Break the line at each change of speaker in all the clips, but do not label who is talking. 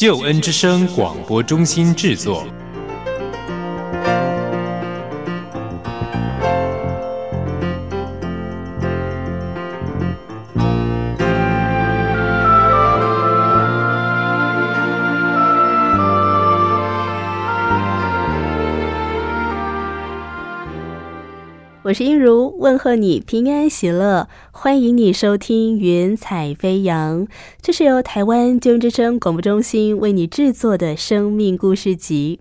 救恩之声广播中心制作。
我是英如，问候你平安喜乐，欢迎你收听《云彩飞扬》，这是由台湾救恩之声广播中心为你制作的生命故事集，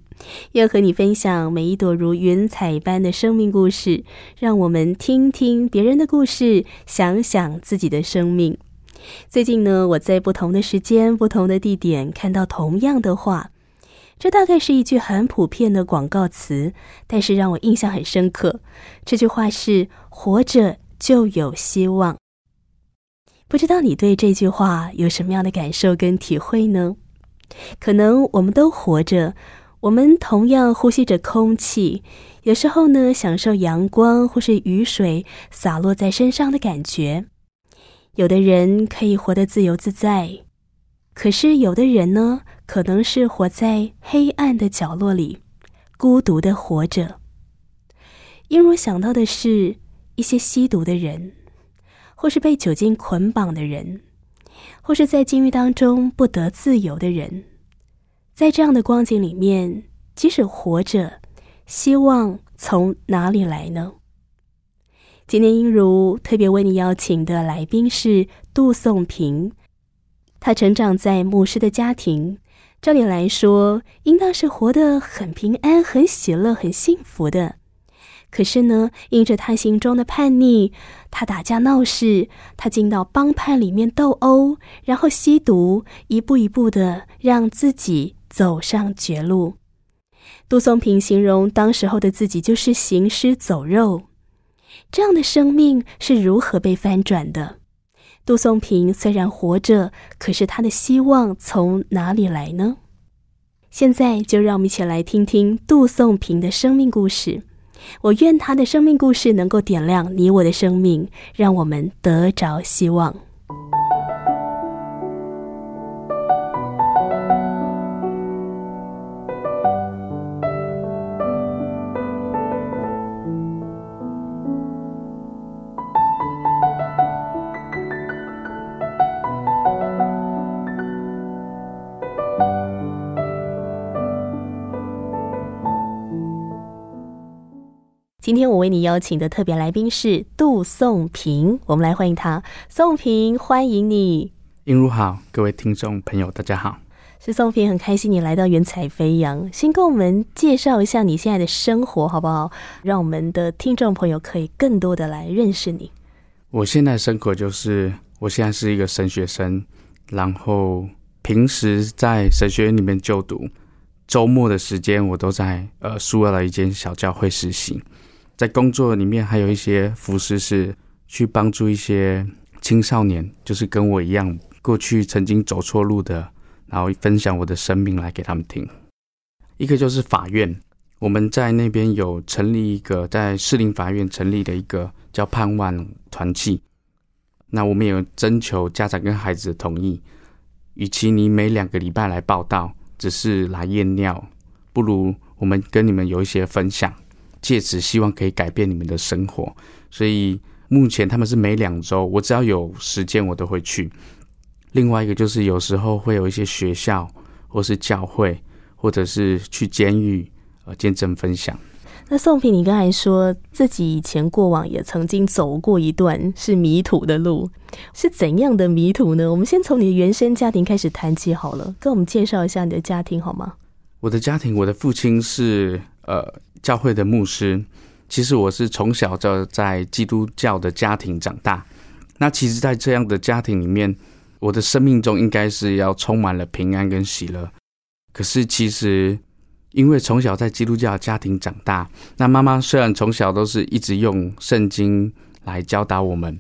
要和你分享每一朵如云彩般的生命故事，让我们听听别人的故事，想想自己的生命。最近呢，我在不同的时间、不同的地点看到同样的话。这大概是一句很普遍的广告词，但是让我印象很深刻。这句话是“活着就有希望”。不知道你对这句话有什么样的感受跟体会呢？可能我们都活着，我们同样呼吸着空气，有时候呢，享受阳光或是雨水洒落在身上的感觉。有的人可以活得自由自在，可是有的人呢？可能是活在黑暗的角落里，孤独的活着。因我想到的是一些吸毒的人，或是被酒精捆绑的人，或是在监狱当中不得自由的人。在这样的光景里面，即使活着，希望从哪里来呢？今天，英如特别为你邀请的来宾是杜颂平，他成长在牧师的家庭。照理来说，应当是活得很平安、很喜乐、很幸福的。可是呢，因着他心中的叛逆，他打架闹事，他进到帮派里面斗殴，然后吸毒，一步一步的让自己走上绝路。杜松平形容当时候的自己就是行尸走肉，这样的生命是如何被翻转的？杜松平虽然活着，可是他的希望从哪里来呢？现在就让我们一起来听听杜松平的生命故事。我愿他的生命故事能够点亮你我的生命，让我们得着希望。今天我为你邀请的特别来宾是杜颂平，我们来欢迎他。颂平，欢迎你。
映如好，各位听众朋友，大家好。
是宋平，很开心你来到云彩飞扬。先跟我们介绍一下你现在的生活，好不好？让我们的听众朋友可以更多的来认识你。
我现在生活就是，我现在是一个神学生，然后平时在神学院里面就读，周末的时间我都在呃苏尔的一间小教会实习。在工作里面，还有一些服饰是去帮助一些青少年，就是跟我一样过去曾经走错路的，然后分享我的生命来给他们听。一个就是法院，我们在那边有成立一个在士林法院成立的一个叫盼望团契。那我们有征求家长跟孩子的同意，与其你每两个礼拜来报道，只是来验尿，不如我们跟你们有一些分享。借此希望可以改变你们的生活，所以目前他们是每两周，我只要有时间我都会去。另外一个就是有时候会有一些学校或是教会，或者是去监狱呃见证分享。
那宋平，你刚才说自己以前过往也曾经走过一段是迷途的路，是怎样的迷途呢？我们先从你的原生家庭开始谈起好了，跟我们介绍一下你的家庭好吗？
我的家庭，我的父亲是呃。教会的牧师，其实我是从小就在基督教的家庭长大。那其实，在这样的家庭里面，我的生命中应该是要充满了平安跟喜乐。可是其实因为从小在基督教的家庭长大，那妈妈虽然从小都是一直用圣经来教导我们，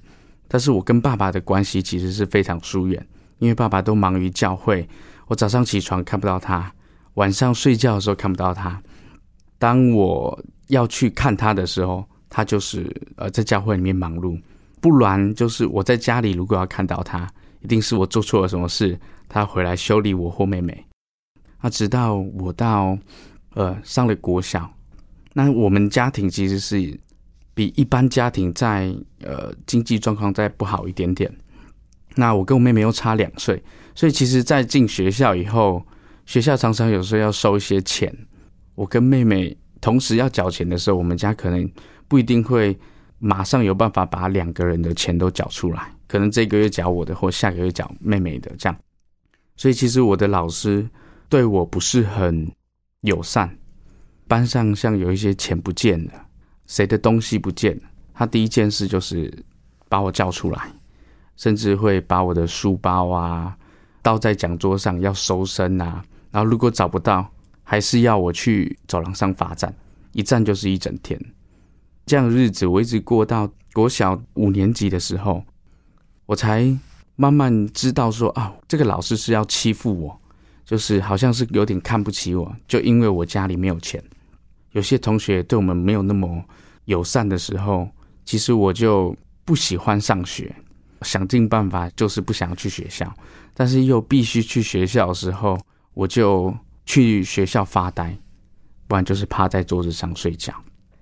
但是我跟爸爸的关系其实是非常疏远，因为爸爸都忙于教会，我早上起床看不到他，晚上睡觉的时候看不到他。当我要去看他的时候，他就是呃在教会里面忙碌，不然就是我在家里如果要看到他，一定是我做错了什么事，他回来修理我或妹妹。那直到我到呃上了国小，那我们家庭其实是比一般家庭在呃经济状况再不好一点点。那我跟我妹妹又差两岁，所以其实，在进学校以后，学校常常有时候要收一些钱，我跟妹妹同时要缴钱的时候，我们家可能不一定会马上有办法把两个人的钱都缴出来，可能这个月缴我的，或下个月缴妹妹的这样。所以其实我的老师。对我不是很友善，班上像有一些钱不见了，谁的东西不见了，他第一件事就是把我叫出来，甚至会把我的书包啊倒在讲桌上要搜身啊，然后如果找不到，还是要我去走廊上罚站，一站就是一整天。这样的日子我一直过到国小五年级的时候，我才慢慢知道说啊，这个老师是要欺负我。就是好像是有点看不起我，就因为我家里没有钱。有些同学对我们没有那么友善的时候，其实我就不喜欢上学，想尽办法就是不想去学校。但是又必须去学校的时候，我就去学校发呆，不然就是趴在桌子上睡觉。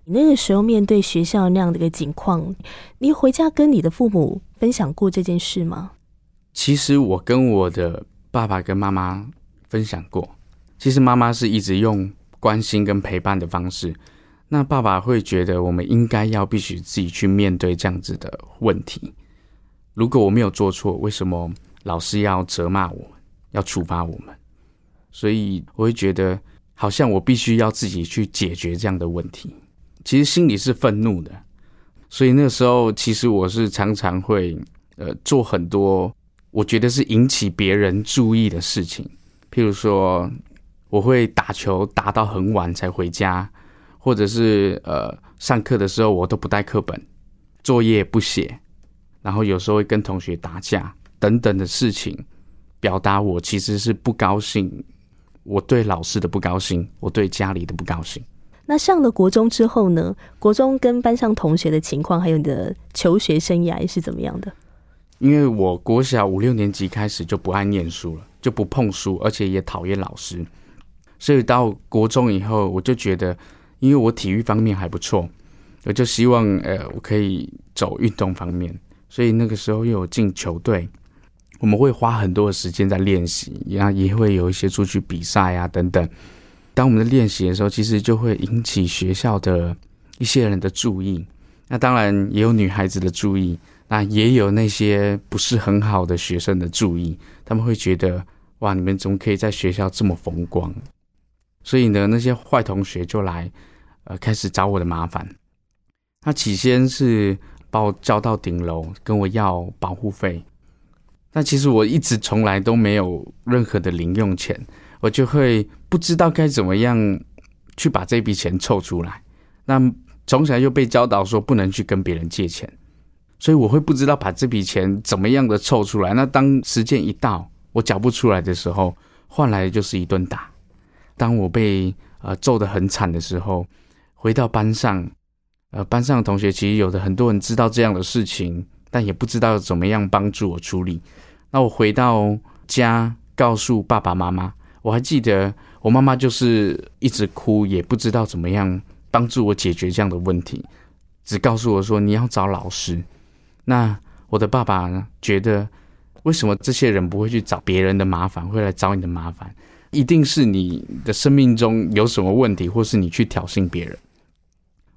你那个时候面对学校那样的一个情况，你回家跟你的父母分享过这件事吗？
其实我跟我的爸爸跟妈妈。分享过，其实妈妈是一直用关心跟陪伴的方式，那爸爸会觉得我们应该要必须自己去面对这样子的问题。如果我没有做错，为什么老师要责骂我，要处罚我们？所以我会觉得好像我必须要自己去解决这样的问题。其实心里是愤怒的，所以那时候其实我是常常会呃做很多我觉得是引起别人注意的事情。譬如说，我会打球打到很晚才回家，或者是呃上课的时候我都不带课本，作业不写，然后有时候会跟同学打架等等的事情，表达我其实是不高兴，我对老师的不高兴，我对家里的不高兴。
那上了国中之后呢？国中跟班上同学的情况，还有你的求学生涯是怎么样的？
因为我国小五六年级开始就不爱念书了。就不碰书，而且也讨厌老师，所以到国中以后，我就觉得，因为我体育方面还不错，我就希望呃，我可以走运动方面，所以那个时候又有进球队，我们会花很多的时间在练习，然后也会有一些出去比赛啊等等。当我们在练习的时候，其实就会引起学校的一些人的注意，那当然也有女孩子的注意，那也有那些不是很好的学生的注意，他们会觉得。哇！你们怎么可以在学校这么风光？所以呢，那些坏同学就来，呃，开始找我的麻烦。他起先是把我叫到顶楼，跟我要保护费。但其实我一直从来都没有任何的零用钱，我就会不知道该怎么样去把这笔钱凑出来。那从小又被教导说不能去跟别人借钱，所以我会不知道把这笔钱怎么样的凑出来。那当时间一到，我缴不出来的时候，换来的就是一顿打。当我被呃揍得很惨的时候，回到班上，呃，班上的同学其实有的很多人知道这样的事情，但也不知道怎么样帮助我处理。那我回到家告诉爸爸妈妈，我还记得我妈妈就是一直哭，也不知道怎么样帮助我解决这样的问题，只告诉我说你要找老师。那我的爸爸呢，觉得。为什么这些人不会去找别人的麻烦，会来找你的麻烦？一定是你的生命中有什么问题，或是你去挑衅别人。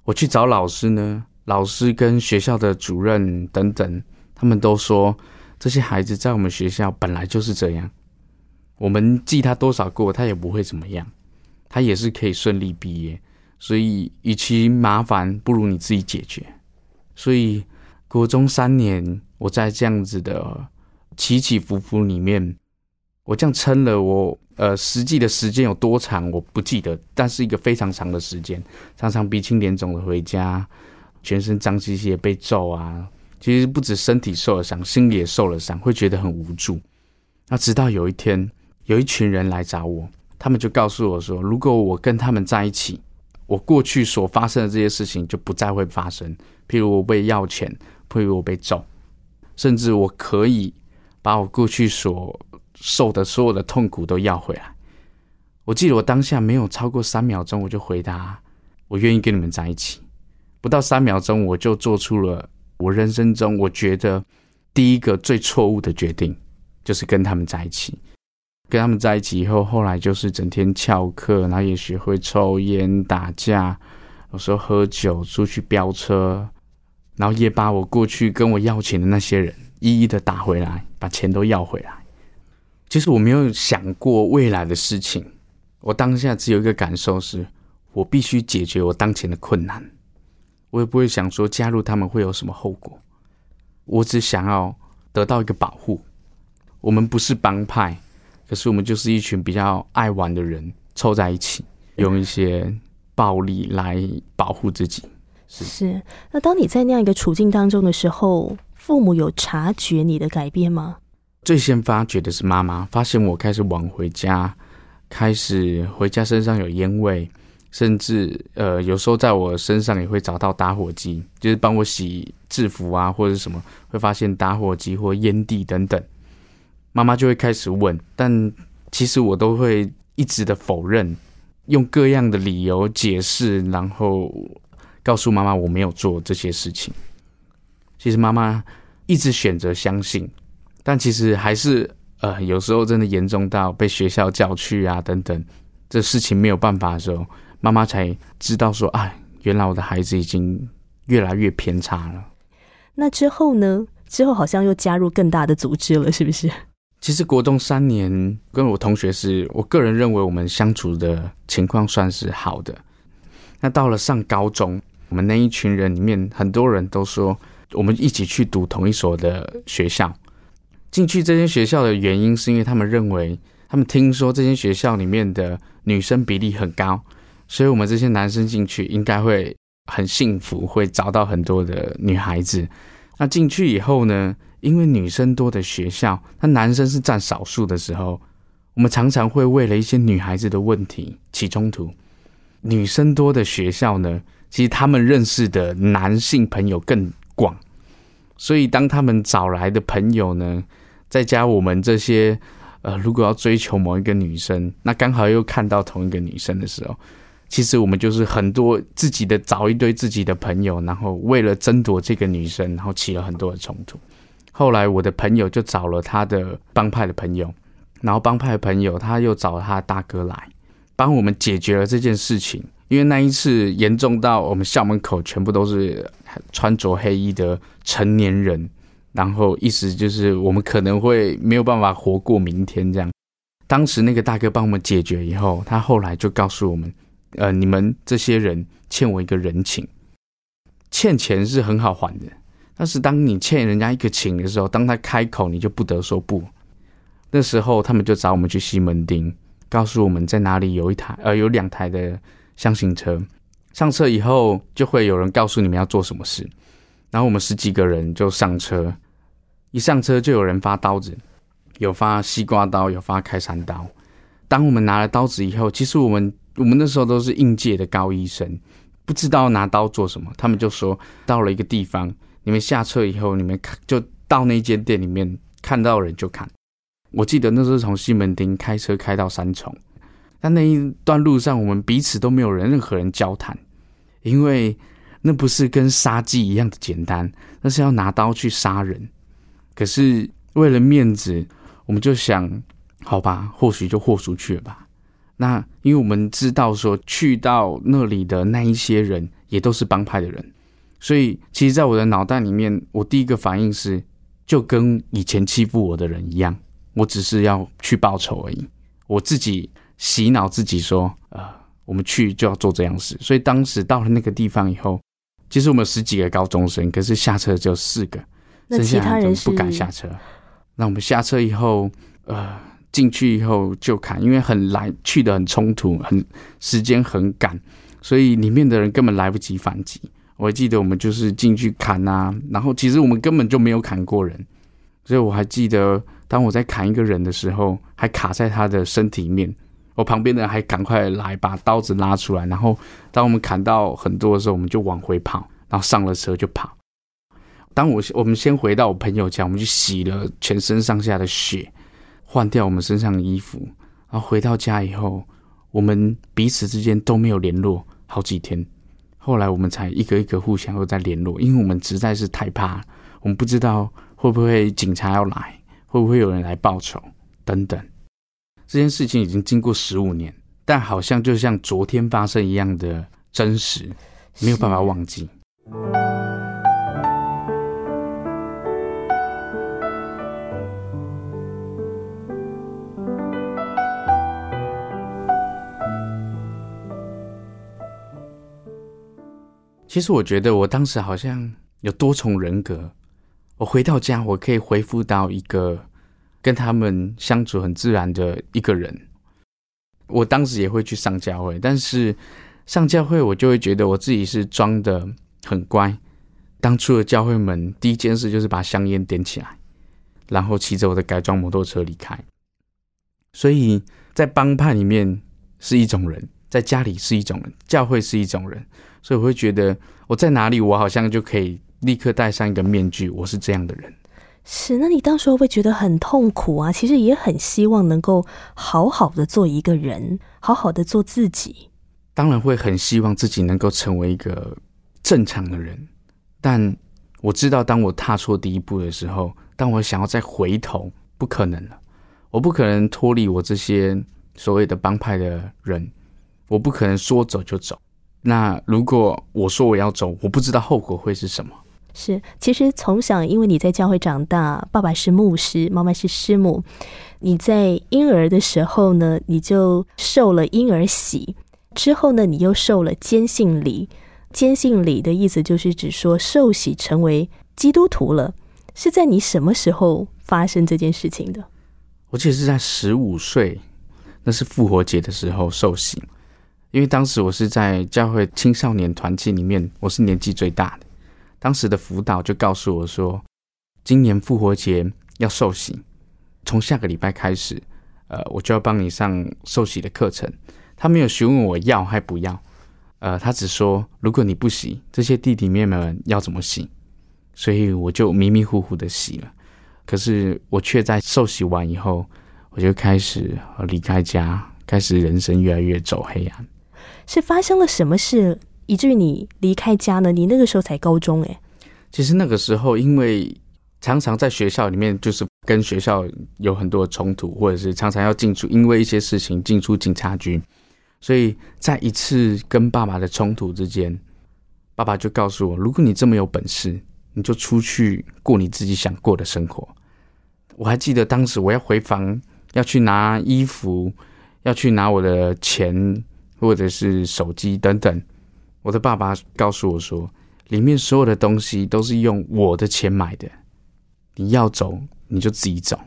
我去找老师呢，老师跟学校的主任等等，他们都说这些孩子在我们学校本来就是这样。我们记他多少过，他也不会怎么样，他也是可以顺利毕业。所以，与其麻烦，不如你自己解决。所以，国中三年，我在这样子的。起起伏伏里面，我这样撑了我呃，实际的时间有多长我不记得，但是一个非常长的时间，常常鼻青脸肿的回家，全身脏兮兮的被揍啊。其实不止身体受了伤，心里也受了伤，会觉得很无助。那直到有一天，有一群人来找我，他们就告诉我说，如果我跟他们在一起，我过去所发生的这些事情就不再会发生。譬如我被要钱，譬如我被揍，甚至我可以把我过去所受的所有的痛苦都要回来。我记得我当下没有超过三秒钟，我就回答：我愿意跟你们在一起。不到三秒钟，我就做出了。我人生中，我觉得第一个最错误的决定，就是跟他们在一起。跟他们在一起以后，后来就是整天翘课，然后也学会抽烟、打架，有时候喝酒、出去飙车，然后也把我过去跟我要钱的那些人一一的打回来，把钱都要回来。其实我没有想过未来的事情，我当下只有一个感受是，我必须解决我当前的困难。我也不会想说加入他们会有什么后果，我只想要得到一个保护。我们不是帮派，可是我们就是一群比较爱玩的人凑在一起，用一些暴力来保护自己。
是。那当你在那样一个处境当中的时候，父母有察觉你的改变吗？
最先发觉的是妈妈，发现我开始晚回家，开始回家身上有烟味。甚至呃，有时候在我身上也会找到打火机，就是帮我洗制服啊，或者什么，会发现打火机或烟蒂等等。妈妈就会开始问，但其实我都会一直的否认，用各样的理由解释，然后告诉妈妈我没有做这些事情。其实妈妈一直选择相信，但其实还是呃，有时候真的严重到被学校叫去啊等等，这事情没有办法的时候。妈妈才知道说：“哎，原来我的孩子已经越来越偏差了。”
那之后呢？之后好像又加入更大的组织了，是不是？
其实国中三年跟我同学是我个人认为我们相处的情况算是好的。那到了上高中，我们那一群人里面很多人都说我们一起去读同一所的学校。进去这间学校的原因是因为他们认为，他们听说这间学校里面的女生比例很高。所以，我们这些男生进去应该会很幸福，会找到很多的女孩子。那进去以后呢？因为女生多的学校，那男生是占少数的时候，我们常常会为了一些女孩子的问题起冲突。女生多的学校呢，其实他们认识的男性朋友更广，所以当他们找来的朋友呢，再加我们这些，呃，如果要追求某一个女生，那刚好又看到同一个女生的时候。其实我们就是很多自己的找一堆自己的朋友，然后为了争夺这个女生，然后起了很多的冲突。后来我的朋友就找了他的帮派的朋友，然后帮派的朋友他又找他大哥来帮我们解决了这件事情。因为那一次严重到我们校门口全部都是穿着黑衣的成年人，然后意思就是我们可能会没有办法活过明天这样。当时那个大哥帮我们解决以后，他后来就告诉我们。呃，你们这些人欠我一个人情，欠钱是很好还的，但是当你欠人家一个情的时候，当他开口，你就不得说不。那时候他们就找我们去西门町，告诉我们在哪里有一台呃有两台的箱型车，上车以后就会有人告诉你们要做什么事，然后我们十几个人就上车，一上车就有人发刀子，有发西瓜刀，有发开山刀。当我们拿了刀子以后，其实我们。我们那时候都是应届的高医生，不知道拿刀做什么。他们就说到了一个地方，你们下车以后，你们看就到那间店里面，看到人就砍。我记得那时候从西门町开车开到三重，但那一段路上，我们彼此都没有人任何人交谈，因为那不是跟杀鸡一样的简单，那是要拿刀去杀人。可是为了面子，我们就想，好吧，或许就豁出去了吧。那因为我们知道说去到那里的那一些人也都是帮派的人，所以其实，在我的脑袋里面，我第一个反应是，就跟以前欺负我的人一样，我只是要去报仇而已。我自己洗脑自己说，呃，我们去就要做这样事。所以当时到了那个地方以后，其实我们有十几个高中生，可是下车只有四个，
那其他人
不敢下车。那我们下车以后，呃。进去以后就砍，因为很来去的很冲突，很时间很赶，所以里面的人根本来不及反击。我还记得我们就是进去砍啊，然后其实我们根本就没有砍过人，所以我还记得当我在砍一个人的时候，还卡在他的身体面，我旁边的人还赶快来把刀子拉出来，然后当我们砍到很多的时候，我们就往回跑，然后上了车就跑。当我我们先回到我朋友家，我们去洗了全身上下的血，换掉我们身上的衣服，然后回到家以后，我们彼此之间都没有联络好几天。后来我们才一个一个互相又在联络，因为我们实在是太怕，我们不知道会不会警察要来，会不会有人来报仇等等。这件事情已经经过十五年，但好像就像昨天发生一样的真实，没有办法忘记。其实我觉得我当时好像有多重人格。我回到家，我可以恢复到一个跟他们相处很自然的一个人。我当时也会去上教会，但是上教会我就会觉得我自己是装的很乖。当出了教会门，第一件事就是把香烟点起来，然后骑着我的改装摩托车离开。所以在帮派里面是一种人，在家里是一种人，教会是一种人。所以我会觉得我在哪里，我好像就可以立刻戴上一个面具，我是这样的人。
是，那你当时会不会觉得很痛苦啊？其实也很希望能够好好的做一个人，好好的做自己。
当然会很希望自己能够成为一个正常的人，但我知道，当我踏错第一步的时候，当我想要再回头，不可能了。我不可能脱离我这些所谓的帮派的人，我不可能说走就走。那如果我说我要走，我不知道后果会是什么。
是，其实从小因为你在教会长大，爸爸是牧师，妈妈是师母，你在婴儿的时候呢，你就受了婴儿洗，之后呢，你又受了坚信礼。坚信礼的意思就是指说受洗成为基督徒了。是在你什么时候发生这件事情的？
我记得是在十五岁，那是复活节的时候受洗。因为当时我是在教会青少年团契里面，我是年纪最大的。当时的辅导就告诉我说，今年复活节要受洗，从下个礼拜开始，呃，我就要帮你上受洗的课程。他没有询问我要还不要，呃，他只说如果你不洗，这些弟弟妹妹们要怎么洗？所以我就迷迷糊糊的洗了。可是我却在受洗完以后，我就开始离开家，开始人生越来越走黑暗。
是发生了什么事，以至于你离开家呢？你那个时候才高中哎。
其实那个时候，因为常常在学校里面，就是跟学校有很多冲突，或者是常常要进出，因为一些事情进出警察局。所以在一次跟爸爸的冲突之间，爸爸就告诉我：如果你这么有本事，你就出去过你自己想过的生活。我还记得当时我要回房，要去拿衣服，要去拿我的钱。或者是手机等等，我的爸爸告诉我说，里面所有的东西都是用我的钱买的。你要走，你就自己走。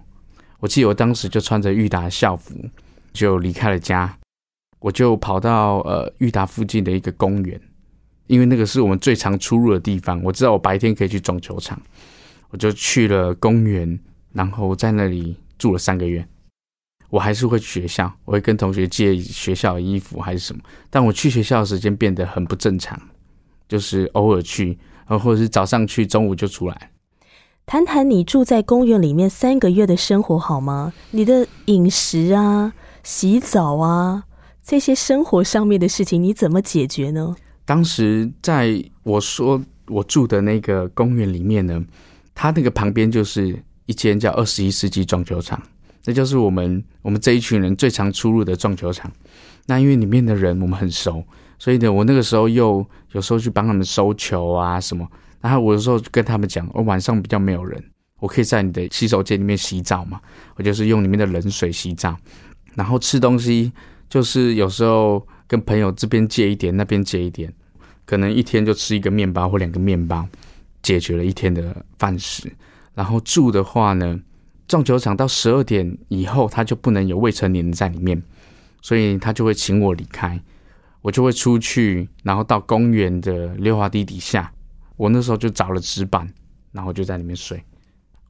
我记得我当时就穿着裕达校服，就离开了家。我就跑到呃裕达附近的一个公园，因为那个是我们最常出入的地方。我知道我白天可以去撞球场，我就去了公园，然后在那里住了三个月。我还是会去学校，我会跟同学借学校的衣服还是什么。但我去学校的时间变得很不正常，就是偶尔去，然后或者是早上去，中午就出来。
谈谈你住在公园里面三个月的生活好吗？你的饮食啊、洗澡啊这些生活上面的事情，你怎么解决呢？
当时在我说我住的那个公园里面呢，它那个旁边就是一间叫二十一世纪撞球场。这就是我们我们这一群人最常出入的撞球场。那因为里面的人我们很熟，所以呢，我那个时候又有时候去帮他们收球啊什么。然后我有时候跟他们讲，我晚上比较没有人，我可以在你的洗手间里面洗澡嘛。我就是用里面的冷水洗澡。然后吃东西，就是有时候跟朋友这边借一点，那边借一点，可能一天就吃一个面包或两个面包，解决了一天的饭食。然后住的话呢？撞球场到十二点以后，他就不能有未成年人在里面，所以他就会请我离开，我就会出去，然后到公园的溜滑梯底下，我那时候就找了纸板，然后就在里面睡，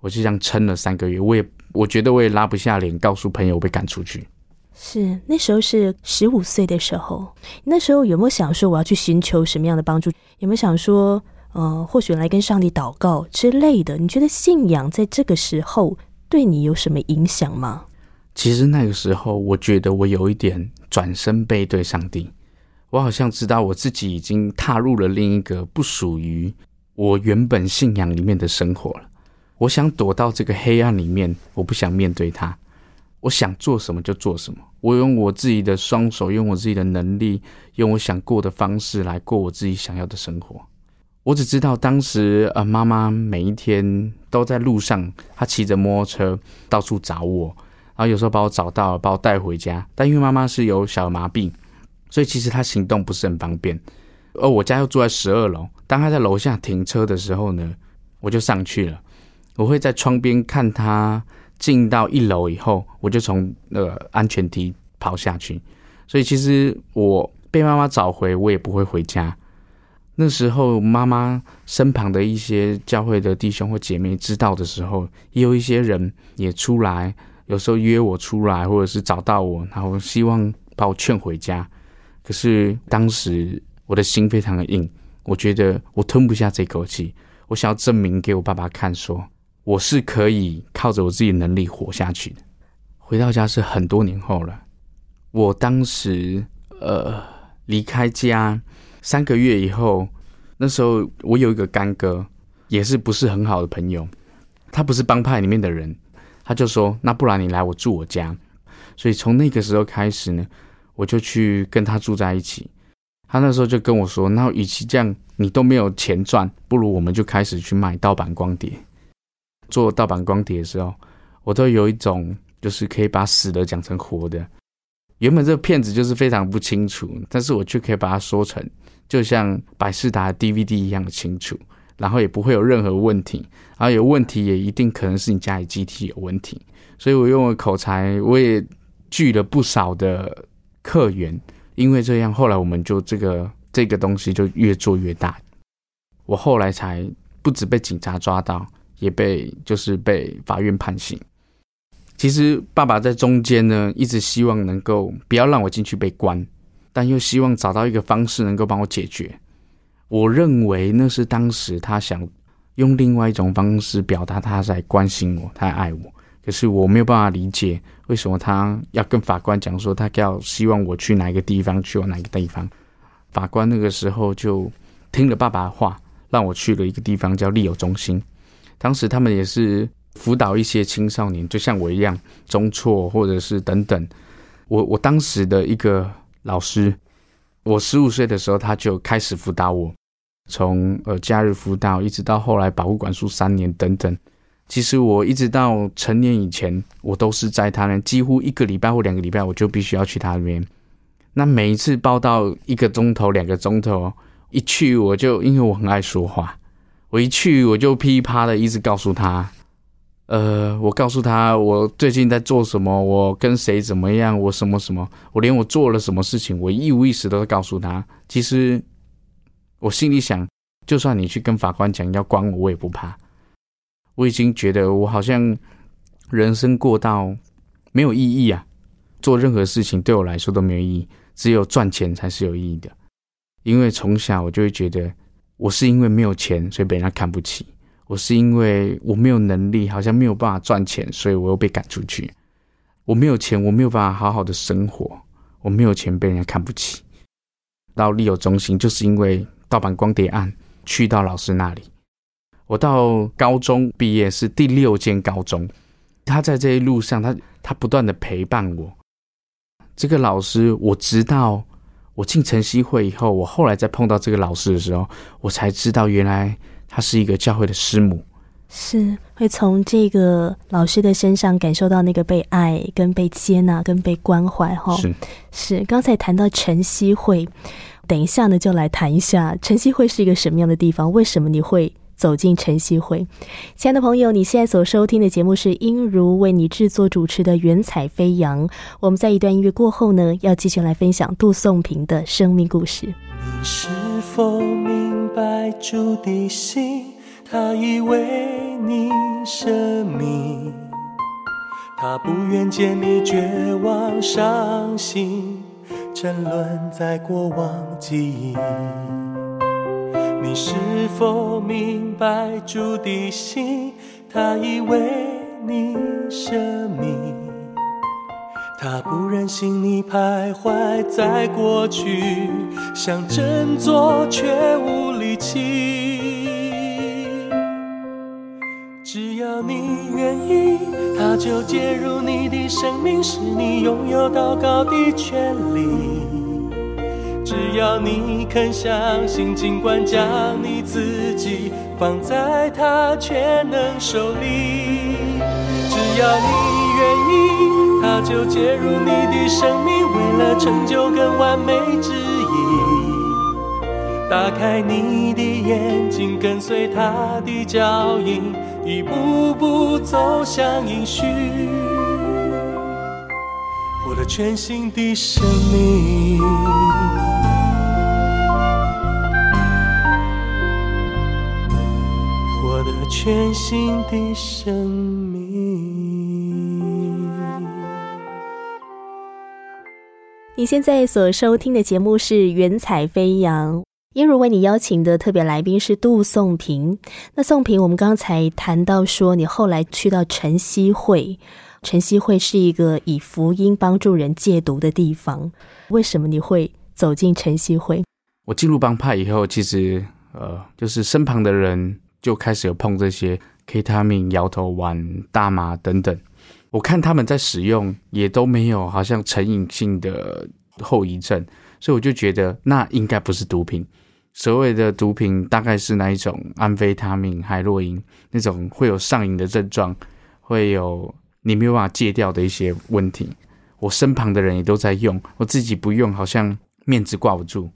我就这样撑了三个月，我也我觉得我也拉不下脸告诉朋友我被赶出去。
是那时候是十五岁的时候，那时候有没有想说我要去寻求什么样的帮助？有没有想说，呃，或许来跟上帝祷告之类的？你觉得信仰在这个时候对你有什么影响吗？
其实那个时候，我觉得我有一点转身背对上帝，我好像知道我自己已经踏入了另一个不属于我原本信仰里面的生活了。我想躲到这个黑暗里面，我不想面对它。我想做什么就做什么，我用我自己的双手，用我自己的能力，用我想过的方式来过我自己想要的生活。我只知道当时，呃，妈妈每一天都在路上，她骑着摩托车到处找我，然后有时候把我找到，把我带回家。但因为妈妈是有小麻痹，所以其实她行动不是很方便。而我家又住在十二楼，当她在楼下停车的时候呢，我就上去了，我会在窗边看她。进到一楼以后，我就从呃安全梯跑下去，所以其实我被妈妈找回，我也不会回家。那时候妈妈身旁的一些教会的弟兄或姐妹知道的时候，也有一些人也出来，有时候约我出来，或者是找到我，然后希望把我劝回家。可是当时我的心非常的硬，我觉得我吞不下这口气，我想要证明给我爸爸看，说。我是可以靠着我自己能力活下去的。回到家是很多年后了。我当时呃离开家三个月以后，那时候我有一个干哥，也是不是很好的朋友。他不是帮派里面的人，他就说：“那不然你来我住我家。”所以从那个时候开始呢，我就去跟他住在一起。他那时候就跟我说：“那与其这样，你都没有钱赚，不如我们就开始去卖盗版光碟。”做盗版光碟的时候，我都有一种就是可以把死的讲成活的。原本这个片子就是非常不清楚，但是我却可以把它说成就像百事达 DVD 一样的清楚，然后也不会有任何问题。然后有问题也一定可能是你家里机体有问题。所以我用了口才，我也聚了不少的客源。因为这样，后来我们就这个这个东西就越做越大。我后来才不止被警察抓到。也被就是被法院判刑。其实爸爸在中间呢，一直希望能够不要让我进去被关，但又希望找到一个方式能够帮我解决。我认为那是当时他想用另外一种方式表达他在关心我，他爱我。可是我没有办法理解为什么他要跟法官讲说他要希望我去哪一个地方去往哪一个地方。法官那个时候就听了爸爸的话，让我去了一个地方叫利友中心。当时他们也是辅导一些青少年，就像我一样中辍或者是等等。我我当时的一个老师，我十五岁的时候他就开始辅导我，从呃假日辅导一直到后来保护管束三年等等。其实我一直到成年以前，我都是在他那，几乎一个礼拜或两个礼拜我就必须要去他那边。那每一次报到一个钟头、两个钟头，一去我就因为我很爱说话。我一去，我就噼啪的一直告诉他，呃，我告诉他我最近在做什么，我跟谁怎么样，我什么什么，我连我做了什么事情，我一五一十都告诉他。其实我心里想，就算你去跟法官讲要关我，我也不怕。我已经觉得我好像人生过到没有意义啊，做任何事情对我来说都没有意义，只有赚钱才是有意义的。因为从小我就会觉得。我是因为没有钱，所以被人家看不起。我是因为我没有能力，好像没有办法赚钱，所以我又被赶出去。我没有钱，我没有办法好好的生活。我没有钱，被人家看不起。到利友中心，就是因为盗版光碟案，去到老师那里。我到高中毕业是第六间高中，他在这一路上，他他不断的陪伴我。这个老师，我知道。我进晨曦会以后，我后来再碰到这个老师的时候，我才知道原来他是一个教会的师母，
是会从这个老师的身上感受到那个被爱、跟被接纳、跟被关怀。哈，
是
是。刚才谈到晨曦会，等一下呢，就来谈一下晨曦会是一个什么样的地方？为什么你会走进晨曦会。亲爱的朋友，你现在所收听的节目是英如为你制作主持的《云彩飞扬》。我们在一段音乐过后呢，要继续来分享杜颂平的生命故事。
你是否明白主的心？他已为你舍命，他不愿见你绝望伤心，沉沦在过往记忆。你是否明白主的心？他已为你舍命，他不忍心你徘徊在过去，想振作却无力气。只要你愿意，他就介入你的生命，使你拥有祷告的权利。只要你肯相信，尽管将你自己放在他全能手里。只要你愿意，他就介入你的生命，为了成就更完美旨意。打开你的眼睛，跟随他的脚印，一步步走向应许，我的全新的生命。全新的生命。
你现在所收听的节目是《云彩飞扬》，因如为你邀请的特别来宾是杜颂平。那颂平，我们刚才谈到说，你后来去到晨曦会，晨曦会是一个以福音帮助人戒毒的地方。为什么你会走进晨曦会？
我进入帮派以后，其实呃，就是身旁的人。就开始有碰这些 K 他命、摇头丸、大麻等等，我看他们在使用也都没有好像成瘾性的后遗症，所以我就觉得那应该不是毒品。所谓的毒品大概是那一种安非他命、海洛因那种会有上瘾的症状，会有你没有办法戒掉的一些问题。我身旁的人也都在用，我自己不用，好像面子挂不住。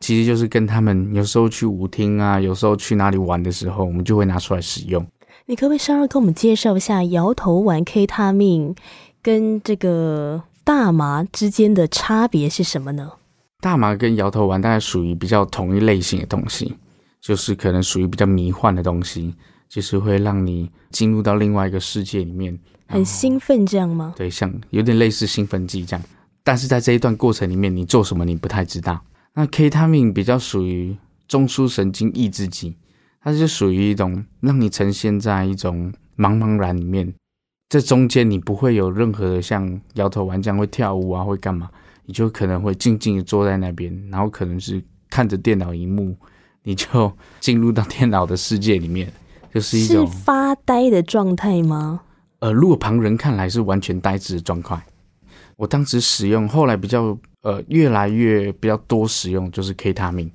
其实就是跟他们有时候去舞厅啊，有时候去哪里玩的时候，我们就会拿出来使用。
你可不可以稍微跟我们介绍一下摇头丸 K 他命跟这个大麻之间的差别是什么呢？
大麻跟摇头丸大概属于比较同一类型的东西，就是可能属于比较迷幻的东西，就是会让你进入到另外一个世界里面，
很兴奋这样吗？
对，像有点类似兴奋剂这样。但是在这一段过程里面，你做什么你不太知道。那 K 他命比较属于中枢神经抑制剂，它就属于一种让你呈现在一种茫茫然里面，这中间你不会有任何的像摇头丸这样会跳舞啊，会干嘛？你就可能会静静的坐在那边，然后可能是看着电脑荧幕，你就进入到电脑的世界里面，就是一种
发呆的状态吗？
呃，如果旁人看来是完全呆滞的状态。我当时使用，后来比较。呃，越来越比较多使用就是 K 他命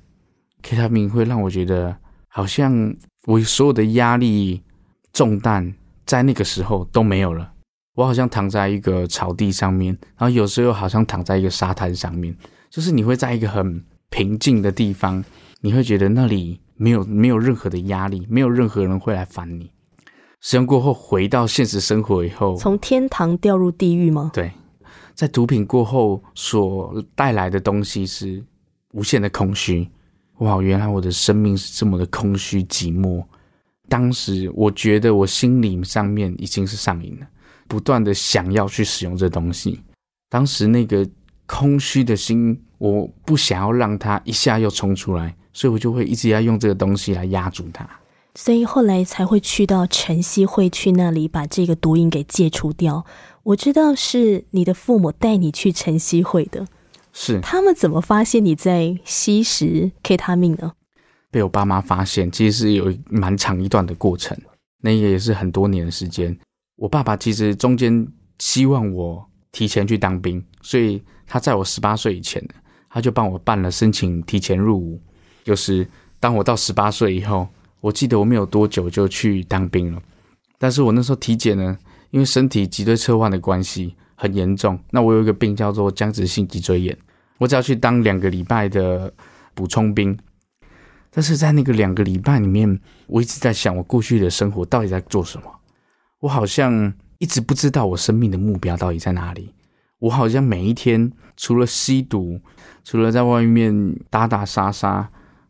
，K 他命会让我觉得好像我所有的压力重担在那个时候都没有了。我好像躺在一个草地上面，然后有时候好像躺在一个沙滩上面，就是你会在一个很平静的地方，你会觉得那里没有没有任何的压力，没有任何人会来烦你。使用过后回到现实生活以后，
从天堂掉入地狱吗？
对。在毒品过后所带来的东西是无限的空虚。哇，原来我的生命是这么的空虚寂寞。当时我觉得我心理上面已经是上瘾了，不断的想要去使用这东西。当时那个空虚的心，我不想要让它一下又冲出来，所以我就会一直要用这个东西来压住它。
所以后来才会去到晨曦会去那里把这个毒瘾给戒除掉。我知道是你的父母带你去晨曦会的，
是
他们怎么发现你在吸食 K 他命呢？
被我爸妈发现，其实是有蛮长一段的过程，那也是很多年的时间。我爸爸其实中间希望我提前去当兵，所以他在我十八岁以前呢，他就帮我办了申请提前入伍。就是当我到十八岁以后，我记得我没有多久就去当兵了，但是我那时候体检呢。因为身体脊椎侧弯的关系很严重，那我有一个病叫做僵直性脊椎炎，我只要去当两个礼拜的补充兵，但是在那个两个礼拜里面，我一直在想，我过去的生活到底在做什么？我好像一直不知道我生命的目标到底在哪里。我好像每一天除了吸毒，除了在外面打打杀杀，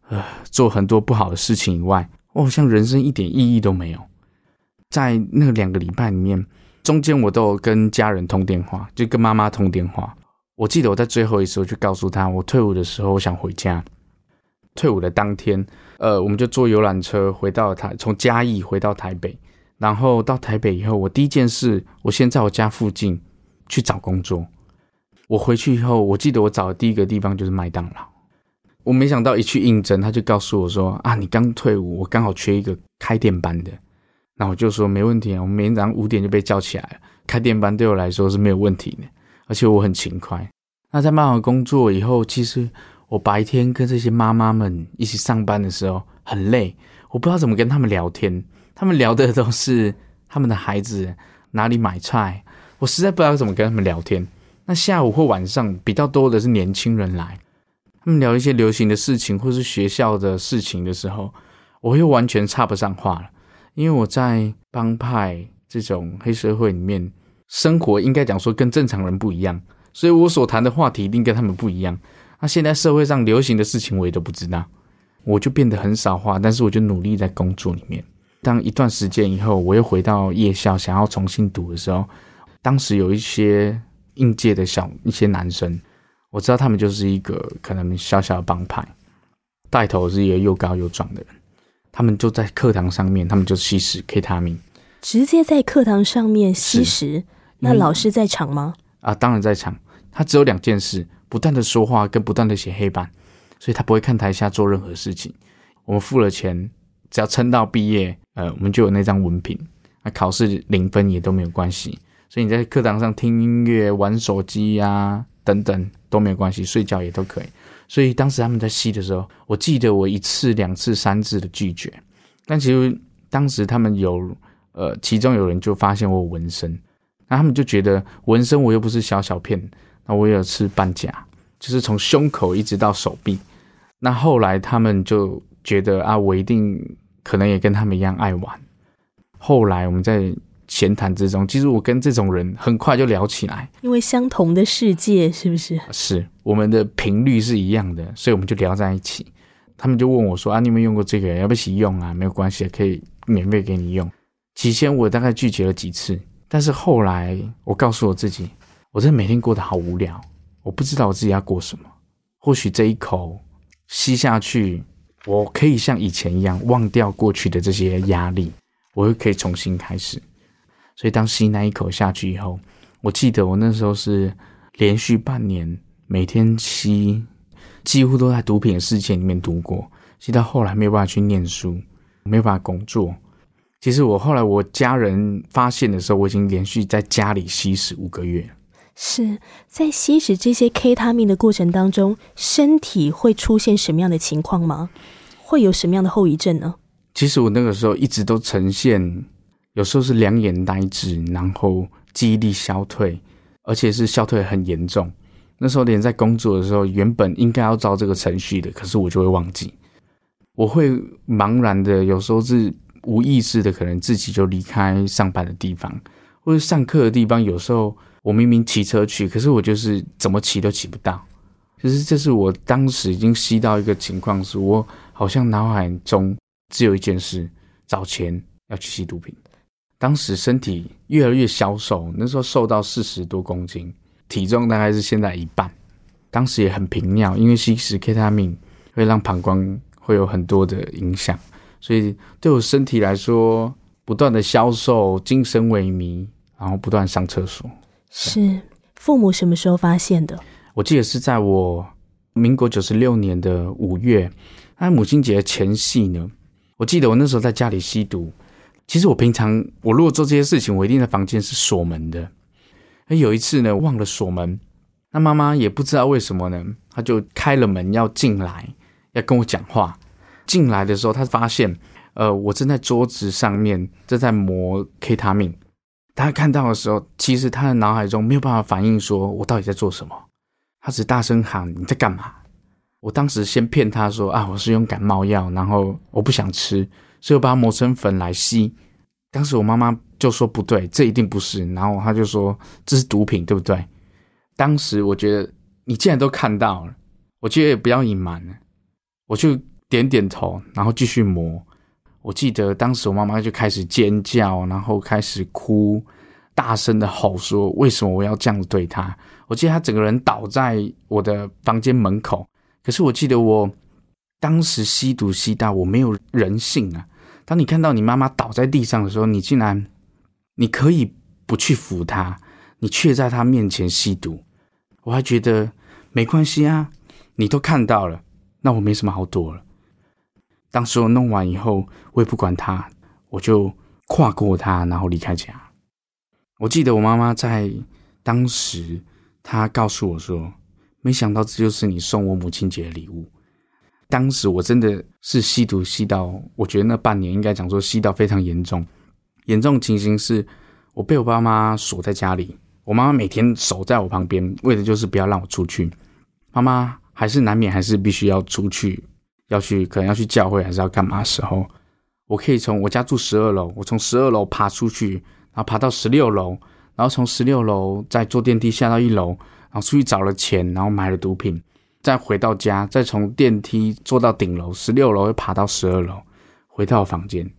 呃，做很多不好的事情以外，我好像人生一点意义都没有。在那两个礼拜里面，中间我都有跟家人通电话，就跟妈妈通电话。我记得我在最后一次，我就告诉他，我退伍的时候我想回家。退伍的当天，呃，我们就坐游览车回到台，从嘉义回到台北。然后到台北以后，我第一件事，我先在我家附近去找工作。我回去以后，我记得我找的第一个地方就是麦当劳。我没想到一去应征，他就告诉我说：“啊，你刚退伍，我刚好缺一个开店班的。”那我就说没问题啊，我每天早上五点就被叫起来了。开电班对我来说是没有问题的，而且我很勤快。那在麦当劳工作以后，其实我白天跟这些妈妈们一起上班的时候很累，我不知道怎么跟他们聊天。他们聊的都是他们的孩子哪里买菜，我实在不知道怎么跟他们聊天。那下午或晚上比较多的是年轻人来，他们聊一些流行的事情或是学校的事情的时候，我又完全插不上话了，因为我在帮派这种黑社会里面生活，应该讲说跟正常人不一样，所以我所谈的话题一定跟他们不一样。那现在社会上流行的事情我也都不知道，我就变得很少话，但是我就努力在工作里面。当一段时间以后，我又回到夜校，想要重新读的时候，当时有一些应届的小一些男生，我知道他们就是一个可能小小的帮派，带头是一个又高又壮的人，他们就在课堂上面，他们就吸食 K 他命，
直接在课堂上面吸食。那老师在场吗？
啊，当然在场。他只有两件事：不断的说话跟不断的写黑板，所以他不会看台下做任何事情。我们付了钱，只要撑到毕业。呃，我们就有那张文凭，那考试零分也都没有关系，所以你在课堂上听音乐、玩手机呀等等都没有关系，睡觉也都可以。所以当时他们在吸的时候，我记得我一次、两次、三次的拒绝，但其实当时他们有，呃，其中有人就发现我纹身，那他们就觉得纹身我又不是小小片，那我有吃半甲，就是从胸口一直到手臂，那后来他们就觉得啊，我一定。可能也跟他们一样爱玩。后来我们在闲谈之中，其实我跟这种人很快就聊起来，
因为相同的世界，是不是？
是我们的频率是一样的，所以我们就聊在一起。他们就问我说：“啊，你有没有用过这个？要不一起用啊？没有关系，可以免费给你用。”起先我大概拒绝了几次，但是后来我告诉我自己，我真的每天过得好无聊，我不知道我自己要过什么。或许这一口吸下去。我可以像以前一样忘掉过去的这些压力，我又可以重新开始。所以当吸那一口下去以后，我记得我那时候是连续半年每天吸，几乎都在毒品的世界里面度过。吸到后来没有办法去念书，没有办法工作。其实我后来我家人发现的时候，我已经连续在家里吸食五个月。
是在吸食这些 K 他命的过程当中，身体会出现什么样的情况吗？会有什么样的后遗症呢？
其实我那个时候一直都呈现，有时候是两眼呆滞，然后记忆力消退，而且是消退很严重。那时候连在工作的时候，原本应该要照这个程序的，可是我就会忘记，我会茫然的，有时候是无意识的，可能自己就离开上班的地方，或者上课的地方。有时候我明明骑车去，可是我就是怎么骑都骑不到。其实这是我当时已经吸到一个情况，是我。好像脑海中只有一件事：找钱要去吸毒品。当时身体越来越消瘦，那时候瘦到四十多公斤，体重大概是现在一半。当时也很频尿，因为吸食 K 他命会让膀胱会有很多的影响，所以对我身体来说，不断的消瘦、精神萎靡，然后不断上厕所。
是父母什么时候发现的？
我记得是在我民国九十六年的五月。那母亲节前夕呢，我记得我那时候在家里吸毒。其实我平常我如果做这些事情，我一定在房间是锁门的。而有一次呢，忘了锁门，那妈妈也不知道为什么呢，她就开了门要进来，要跟我讲话。进来的时候，她发现，呃，我正在桌子上面正在磨 K 他命。她看到的时候，其实她的脑海中没有办法反应，说我到底在做什么。她只大声喊：“你在干嘛？”我当时先骗她说啊，我是用感冒药，然后我不想吃，所以我把它磨成粉来吸。当时我妈妈就说不对，这一定不是，然后她就说这是毒品，对不对？当时我觉得你既然都看到了，我觉得也不要隐瞒了，我就点点头，然后继续磨。我记得当时我妈妈就开始尖叫，然后开始哭，大声的吼说：“为什么我要这样子对她？”我记得她整个人倒在我的房间门口。可是我记得我当时吸毒吸到我没有人性啊！当你看到你妈妈倒在地上的时候，你竟然你可以不去扶她，你却在她面前吸毒。我还觉得没关系啊，你都看到了，那我没什么好躲了。当时我弄完以后，我也不管他，我就跨过他，然后离开家。我记得我妈妈在当时，她告诉我说：“没想到这就是你送我母亲节的礼物。”当时我真的是吸毒吸到，我觉得那半年应该讲说吸到非常严重。严重情形是我被我爸妈锁在家里，我妈妈每天守在我旁边，为的就是不要让我出去。妈妈还是难免还是必须要出去。要去可能要去教会还是要干嘛时候，我可以从我家住十二楼，我从十二楼爬出去，然后爬到十六楼，然后从十六楼再坐电梯下到一楼，然后出去找了钱，然后买了毒品，再回到家，再从电梯坐到顶楼十六楼又爬到十二楼，回到房间，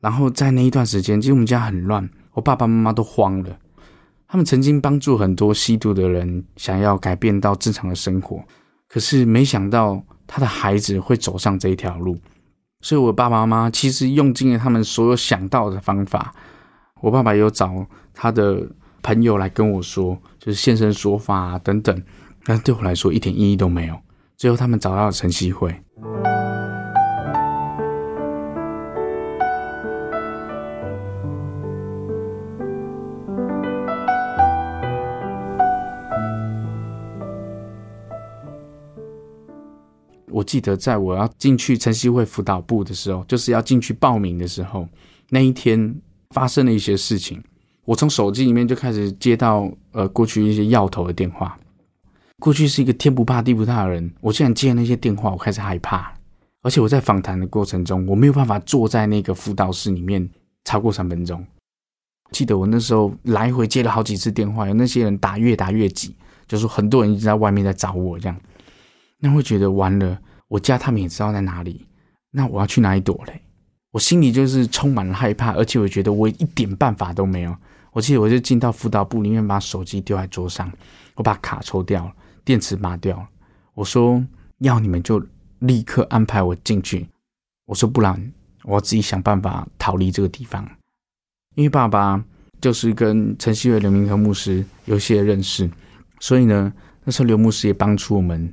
然后在那一段时间，其实我们家很乱，我爸爸妈妈都慌了，他们曾经帮助很多吸毒的人想要改变到正常的生活，可是没想到。他的孩子会走上这一条路，所以我爸爸妈妈其实用尽了他们所有想到的方法。我爸爸有找他的朋友来跟我说，就是现身说法啊等等，但对我来说一点意义都没有。最后他们找到了晨曦会。我记得在我要进去晨曦会辅导部的时候，就是要进去报名的时候，那一天发生了一些事情。我从手机里面就开始接到呃过去一些要头的电话。过去是一个天不怕地不怕的人，我竟然接那些电话，我开始害怕。而且我在访谈的过程中，我没有办法坐在那个辅导室里面超过三分钟。记得我那时候来回接了好几次电话，有那些人打越打越挤，就是很多人一直在外面在找我这样。那会觉得完了。我家他们也知道在哪里，那我要去哪里躲嘞？我心里就是充满了害怕，而且我觉得我一点办法都没有。我记得我就进到辅导部里面，把手机丢在桌上，我把卡抽掉了，电池拔掉了。我说要你们就立刻安排我进去。我说不然我要自己想办法逃离这个地方。因为爸爸就是跟陈希伟、刘明和牧师有些认识，所以呢，那时候刘牧师也帮助我们。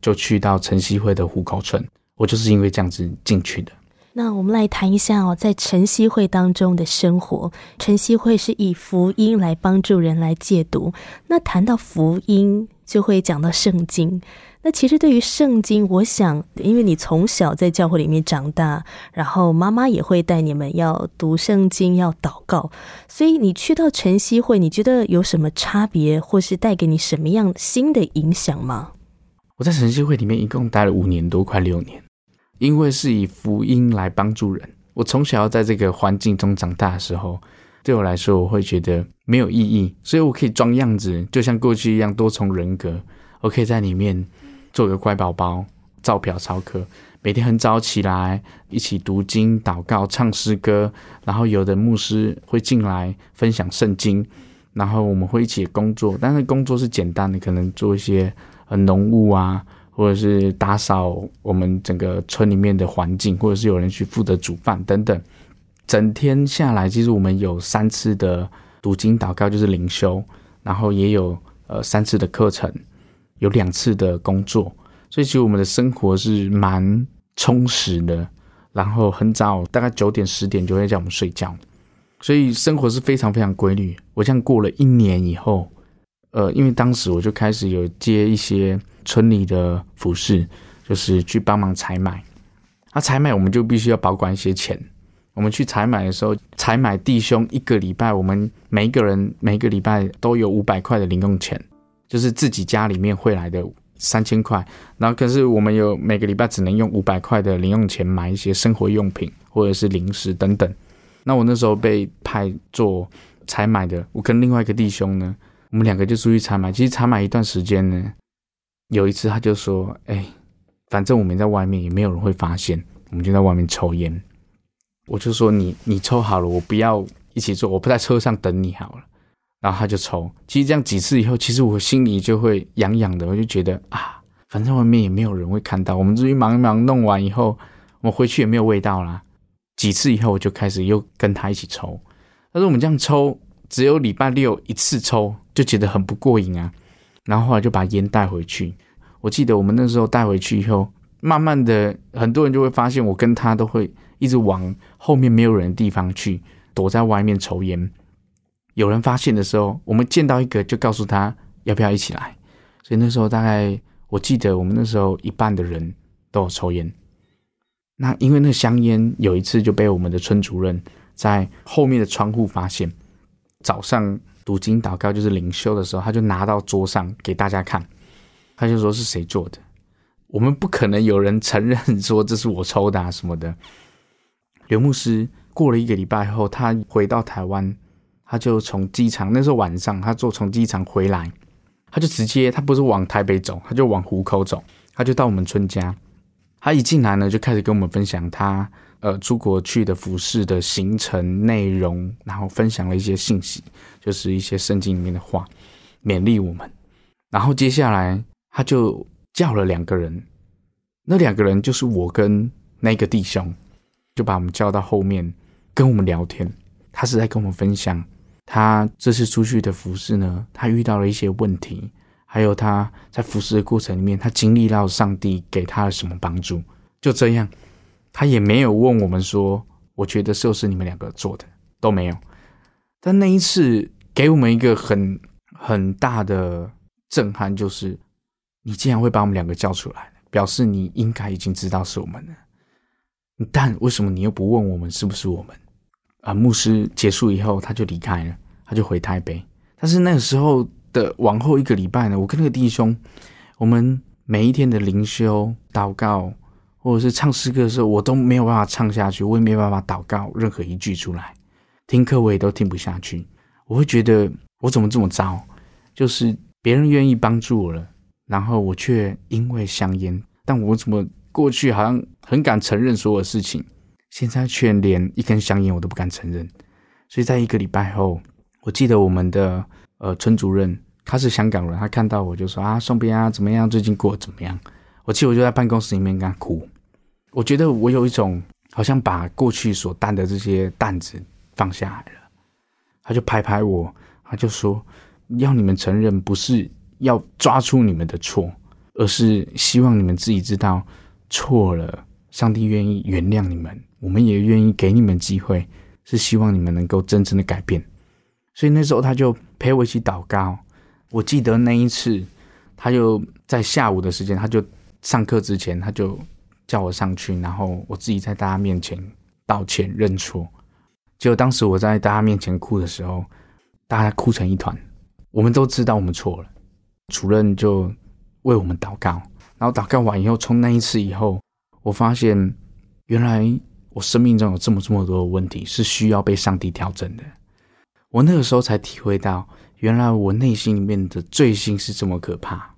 就去到晨曦会的虎口村，我就是因为这样子进去的。
那我们来谈一下哦，在晨曦会当中的生活。晨曦会是以福音来帮助人来戒毒。那谈到福音，就会讲到圣经。那其实对于圣经，我想，因为你从小在教会里面长大，然后妈妈也会带你们要读圣经、要祷告，所以你去到晨曦会，你觉得有什么差别，或是带给你什么样新的影响吗？
我在晨曦会里面一共待了五年多，快六年。因为是以福音来帮助人，我从小要在这个环境中长大的时候，对我来说我会觉得没有意义。所以我可以装样子，就像过去一样多重人格。我可以在里面做个乖宝宝，照表操课，每天很早起来一起读经、祷告、唱诗歌，然后有的牧师会进来分享圣经，然后我们会一起工作，但是工作是简单的，可能做一些呃。农务啊，或者是打扫我们整个村里面的环境，或者是有人去负责煮饭等等。整天下来，其实我们有三次的读经祷告，就是灵修，然后也有呃三次的课程，有两次的工作，所以其实我们的生活是蛮充实的。然后很早，大概九点十点就会叫我们睡觉，所以生活是非常非常规律。我这样过了一年以后。呃，因为当时我就开始有接一些村里的服饰，就是去帮忙采买。啊，采买我们就必须要保管一些钱。我们去采买的时候，采买弟兄一个礼拜，我们每一个人每个礼拜都有五百块的零用钱，就是自己家里面汇来的三千块，然后可是我们有每个礼拜只能用五百块的零用钱买一些生活用品或者是零食等等。那我那时候被派做采买的，我跟另外一个弟兄呢，我们两个就出去采买。其实采买一段时间呢，有一次他就说：“哎，反正我们在外面也没有人会发现，我们就在外面抽烟。”我就说：“你你抽好了，我不要一起做，我不在车上等你好了。”然后他就抽。其实这样几次以后，其实我心里就会痒痒的，我就觉得啊，反正外面也没有人会看到，我们出去忙一忙弄完以后，我回去也没有味道啦。几次以后，我就开始又跟他一起抽。他说我们这样抽，只有礼拜六一次抽，就觉得很不过瘾啊。然后后来就把烟带回去。我记得我们那时候带回去以后，慢慢的很多人就会发现，我跟他都会一直往后面没有人的地方去，躲在外面抽烟。有人发现的时候，我们见到一个就告诉他要不要一起来。所以那时候大概我记得我们那时候一半的人都有抽烟。那因为那香烟有一次就被我们的村主任在后面的窗户发现，早上读经祷告就是灵修的时候，他就拿到桌上给大家看，他就说是谁做的。我们不可能有人承认说这是我抽的啊什么的。刘牧师过了一个礼拜后，他回到台湾，他就从机场那时候晚上，他坐从机场回来，他就直接他不是往台北走，他就往湖口走，他就到我们村家。他一进来呢，就开始跟我们分享他呃出国去的服饰的行程内容，然后分享了一些信息，就是一些圣经里面的话，勉励我们。然后接下来他就叫了两个人，那两个人就是我跟那个弟兄，就把我们叫到后面跟我们聊天。他是在跟我们分享他这次出去的服饰呢，他遇到了一些问题。还有他在服侍的过程里面，他经历到上帝给他了什么帮助？就这样，他也没有问我们说：“我觉得就是你们两个做的都没有。”但那一次给我们一个很很大的震撼，就是你竟然会把我们两个叫出来，表示你应该已经知道是我们了。但为什么你又不问我们是不是我们？啊，牧师结束以后，他就离开了，他就回台北。但是那个时候。的往后一个礼拜呢，我跟那个弟兄，我们每一天的灵修、祷告，或者是唱诗歌的时候，我都没有办法唱下去，我也没有办法祷告任何一句出来。听课我也都听不下去，我会觉得我怎么这么糟？就是别人愿意帮助我了，然后我却因为香烟，但我怎么过去好像很敢承认所有事情，现在却连一根香烟我都不敢承认。所以在一个礼拜后，我记得我们的。呃，村主任他是香港人，他看到我就说啊，宋斌啊，怎么样？最近过得怎么样？我记得我就在办公室里面跟他哭，我觉得我有一种好像把过去所担的这些担子放下来了。他就拍拍我，他就说，要你们承认，不是要抓出你们的错，而是希望你们自己知道错了，上帝愿意原谅你们，我们也愿意给你们机会，是希望你们能够真正的改变。所以那时候他就陪我一起祷告。我记得那一次，他就在下午的时间，他就上课之前，他就叫我上去，然后我自己在大家面前道歉认错。结果当时我在大家面前哭的时候，大家哭成一团。我们都知道我们错了，主任就为我们祷告。然后祷告完以后，从那一次以后，我发现原来我生命中有这么这么多的问题是需要被上帝调整的。我那个时候才体会到，原来我内心里面的罪心是这么可怕。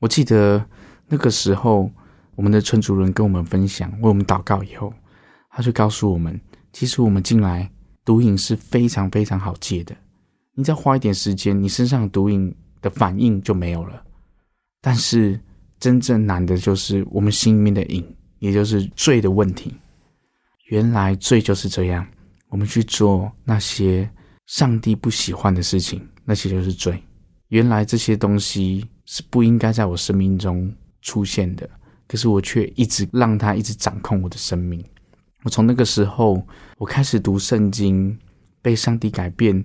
我记得那个时候，我们的村主任跟我们分享，为我们祷告以后，他就告诉我们，其实我们进来毒瘾是非常非常好戒的。你再花一点时间，你身上毒瘾的反应就没有了。但是真正难的就是我们心里面的瘾，也就是罪的问题。原来罪就是这样，我们去做那些。上帝不喜欢的事情，那些就是罪。原来这些东西是不应该在我生命中出现的，可是我却一直让他一直掌控我的生命。我从那个时候，我开始读圣经，被上帝改变，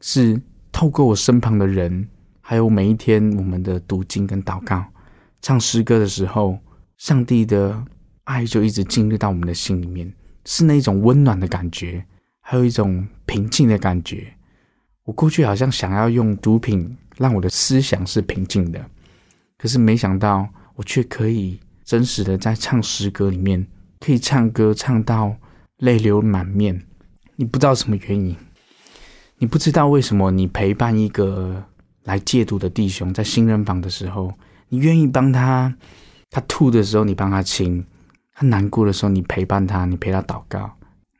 是透过我身旁的人，还有每一天我们的读经跟祷告、唱诗歌的时候，上帝的爱就一直进入到我们的心里面，是那种温暖的感觉。还有一种平静的感觉。我过去好像想要用毒品让我的思想是平静的，可是没想到我却可以真实的在唱诗歌里面，可以唱歌唱到泪流满面。你不知道什么原因，你不知道为什么你陪伴一个来戒毒的弟兄在新人房的时候，你愿意帮他，他吐的时候你帮他清，他难过的时候你陪伴他，你陪他祷告。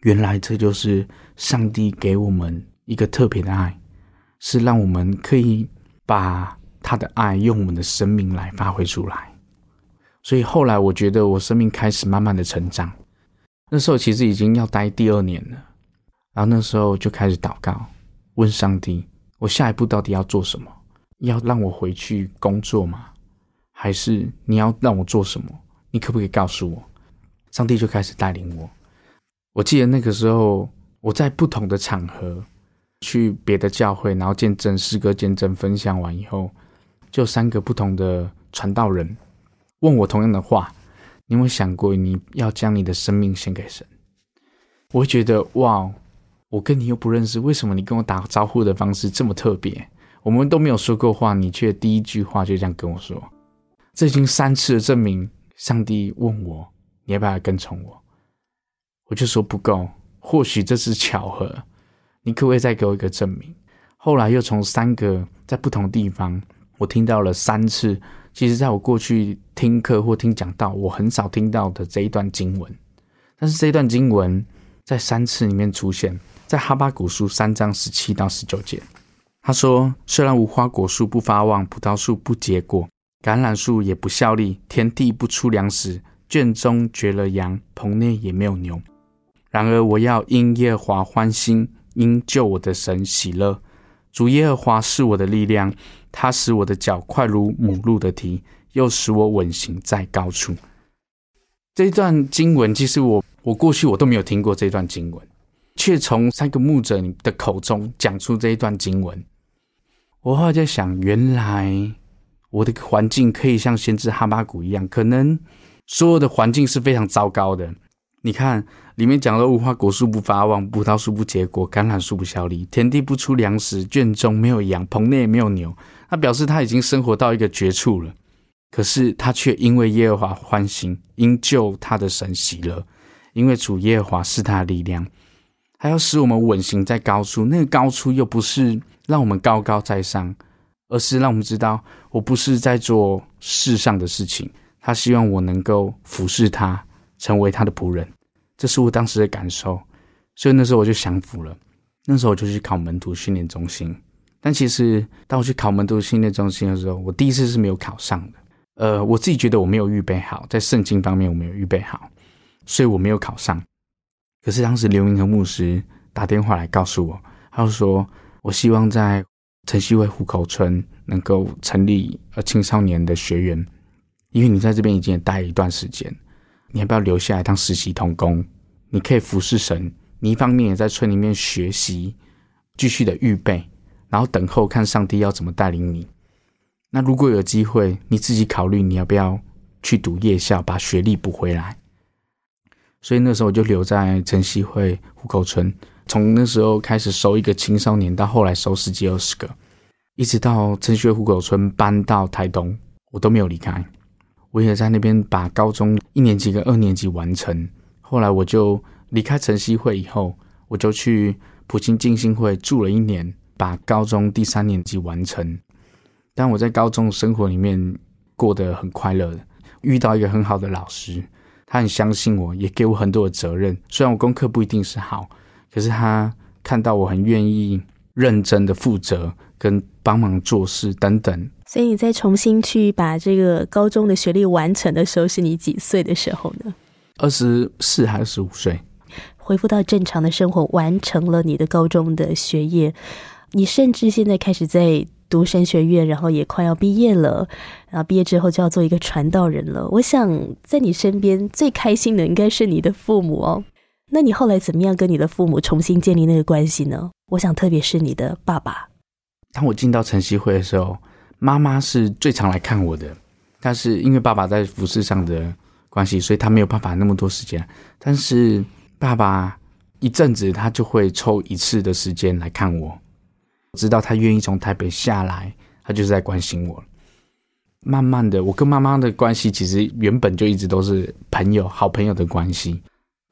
原来这就是上帝给我们一个特别的爱，是让我们可以把他的爱用我们的生命来发挥出来。所以后来我觉得我生命开始慢慢的成长。那时候其实已经要待第二年了，然后那时候就开始祷告，问上帝：我下一步到底要做什么？要让我回去工作吗？还是你要让我做什么？你可不可以告诉我？上帝就开始带领我。我记得那个时候，我在不同的场合去别的教会，然后见证诗歌见证分享完以后，就三个不同的传道人问我同样的话：你有没有想过你要将你的生命献给神？我会觉得哇，我跟你又不认识，为什么你跟我打招呼的方式这么特别？我们都没有说过话，你却第一句话就这样跟我说。这已经三次的证明，上帝问我你要不要跟从我？我就说不够，或许这是巧合。你可不可以再给我一个证明？后来又从三个在不同地方，我听到了三次。其实，在我过去听课或听讲道，我很少听到的这一段经文。但是这一段经文在三次里面出现在哈巴古书三章十七到十九节。他说：“虽然无花果树不发旺，葡萄树不结果，橄榄树也不效力，田地不出粮食，圈中绝了羊，棚内也没有牛。”然而，我要因耶和华欢心，因救我的神喜乐。主耶和华是我的力量，它使我的脚快如母鹿的蹄，又使我稳行在高处。这一段经文，其实我我过去我都没有听过这段经文，却从三个牧者的口中讲出这一段经文。我后来在想，原来我的环境可以像先知哈巴谷一样，可能所有的环境是非常糟糕的。你看，里面讲了无花果树不发旺，葡萄树不结果，橄榄树不效力，田地不出粮食，圈中没有羊，棚内也没有牛。他表示他已经生活到一个绝处了，可是他却因为耶和华欢心，因救他的神喜乐，因为主耶和华是他的力量，还要使我们稳行在高处。那个高处又不是让我们高高在上，而是让我们知道，我不是在做世上的事情。他希望我能够服侍他。成为他的仆人，这是我当时的感受，所以那时候我就降服了。那时候我就去考门徒训练中心，但其实当我去考门徒训练中心的时候，我第一次是没有考上的。呃，我自己觉得我没有预备好，在圣经方面我没有预备好，所以我没有考上。可是当时刘明和牧师打电话来告诉我，他说：“我希望在城西会虎口村能够成立呃青少年的学员，因为你在这边已经待一段时间。”你要不要留下来当实习童工？你可以服侍神，你一方面也在村里面学习，继续的预备，然后等候看上帝要怎么带领你。那如果有机会，你自己考虑你要不要去读夜校，把学历补回来。所以那时候我就留在晨曦会户口村，从那时候开始收一个青少年，到后来收十几二十个，一直到晨曦会户口村搬到台东，我都没有离开。我也在那边把高中一年级跟二年级完成。后来我就离开晨曦会以后，我就去普京静心会住了一年，把高中第三年级完成。但我在高中生活里面过得很快乐，遇到一个很好的老师，他很相信我，也给我很多的责任。虽然我功课不一定是好，可是他看到我很愿意、认真的负责跟帮忙做事等等。
所以你再重新去把这个高中的学历完成的时候，是你几岁的时候呢？
二十四还是十五岁？
恢复到正常的生活，完成了你的高中的学业，你甚至现在开始在读神学院，然后也快要毕业了，然后毕业之后就要做一个传道人了。我想在你身边最开心的应该是你的父母哦。那你后来怎么样跟你的父母重新建立那个关系呢？我想特别是你的爸爸。
当我进到晨曦会的时候。妈妈是最常来看我的，但是因为爸爸在服饰上的关系，所以他没有办法那么多时间。但是爸爸一阵子他就会抽一次的时间来看我，知道他愿意从台北下来，他就是在关心我。慢慢的，我跟妈妈的关系其实原本就一直都是朋友、好朋友的关系，